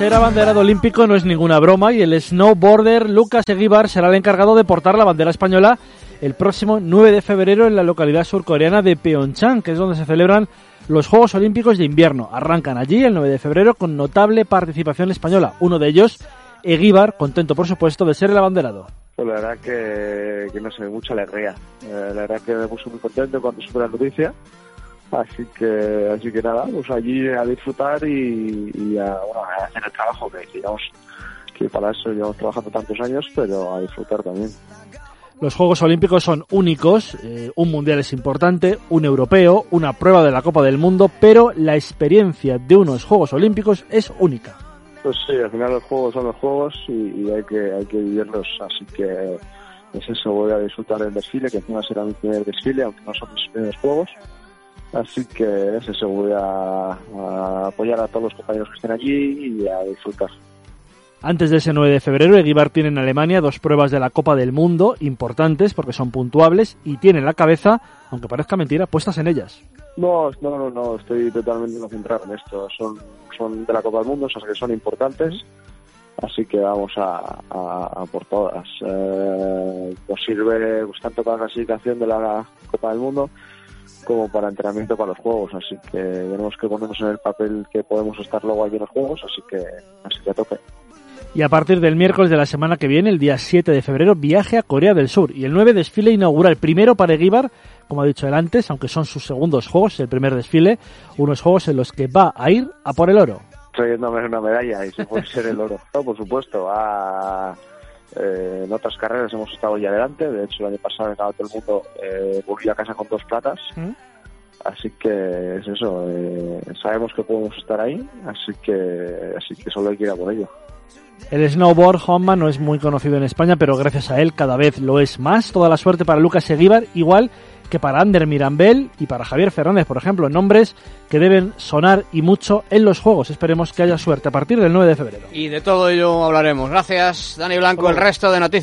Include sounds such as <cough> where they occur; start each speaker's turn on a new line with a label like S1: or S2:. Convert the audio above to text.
S1: Ser abanderado olímpico no es ninguna broma y el snowboarder Lucas Eguíbar será el encargado de portar la bandera española el próximo 9 de febrero en la localidad surcoreana de Pyeongchang, que es donde se celebran los Juegos Olímpicos de Invierno. Arrancan allí el 9 de febrero con notable participación española. Uno de ellos, Eguíbar, contento por supuesto de ser el abanderado.
S2: Pues la verdad que, que no sé, mucha alegría. Eh, la verdad que me puse muy contento cuando supe la noticia. Así que, así que nada, pues allí a disfrutar y, y a, bueno, a hacer el trabajo que digamos que para eso llevamos trabajando tantos años, pero a disfrutar también.
S1: Los Juegos Olímpicos son únicos, eh, un mundial es importante, un europeo, una prueba de la Copa del Mundo, pero la experiencia de unos Juegos Olímpicos es única.
S2: Pues sí, al final los juegos son los juegos y, y hay que hay que vivirlos, así que es eso, voy a disfrutar del desfile, que encima será mi primer desfile, aunque no son mis primeros juegos. Así que es eso, voy a, a apoyar a todos los compañeros que estén allí y a disfrutar.
S1: Antes de ese 9 de febrero, Eguibar tiene en Alemania dos pruebas de la Copa del Mundo importantes porque son puntuables y tiene la cabeza, aunque parezca mentira, puestas en ellas.
S2: No, no, no, no, estoy totalmente concentrado en esto. Son, son de la Copa del Mundo, esas que son importantes, así que vamos a, a, a por todas. Eh, nos sirve pues, tanto para la clasificación de la Copa del Mundo como para entrenamiento para los juegos, así que tenemos que ponernos en el papel que podemos estar luego allí en los juegos, así que así que a tope.
S1: Y a partir del miércoles de la semana que viene, el día 7 de febrero, viaje a Corea del Sur. Y el 9 desfile inaugural, primero para Eguíbar, como ha dicho él antes, aunque son sus segundos juegos, el primer desfile, unos juegos en los que va a ir a por el oro.
S2: Trayéndome una medalla y si puede ser el oro. <laughs> No, por supuesto, a, eh, en otras carreras hemos estado ya adelante, de hecho el año pasado en todo el mundo eh, volví a casa con dos platas.
S1: ¿Mm?
S2: Así que es eso, eh, sabemos que podemos estar ahí, así que así que solo hay que ir a por ello.
S1: El snowboard Honma no es muy conocido en España, pero gracias a él cada vez lo es más. Toda la suerte para Lucas Eguíbar, igual que para Ander Mirambel y para Javier Fernández, por ejemplo, nombres que deben sonar y mucho en los juegos. Esperemos que haya suerte a partir del 9 de febrero.
S3: Y de todo ello hablaremos. Gracias, Dani Blanco. El resto de noticias.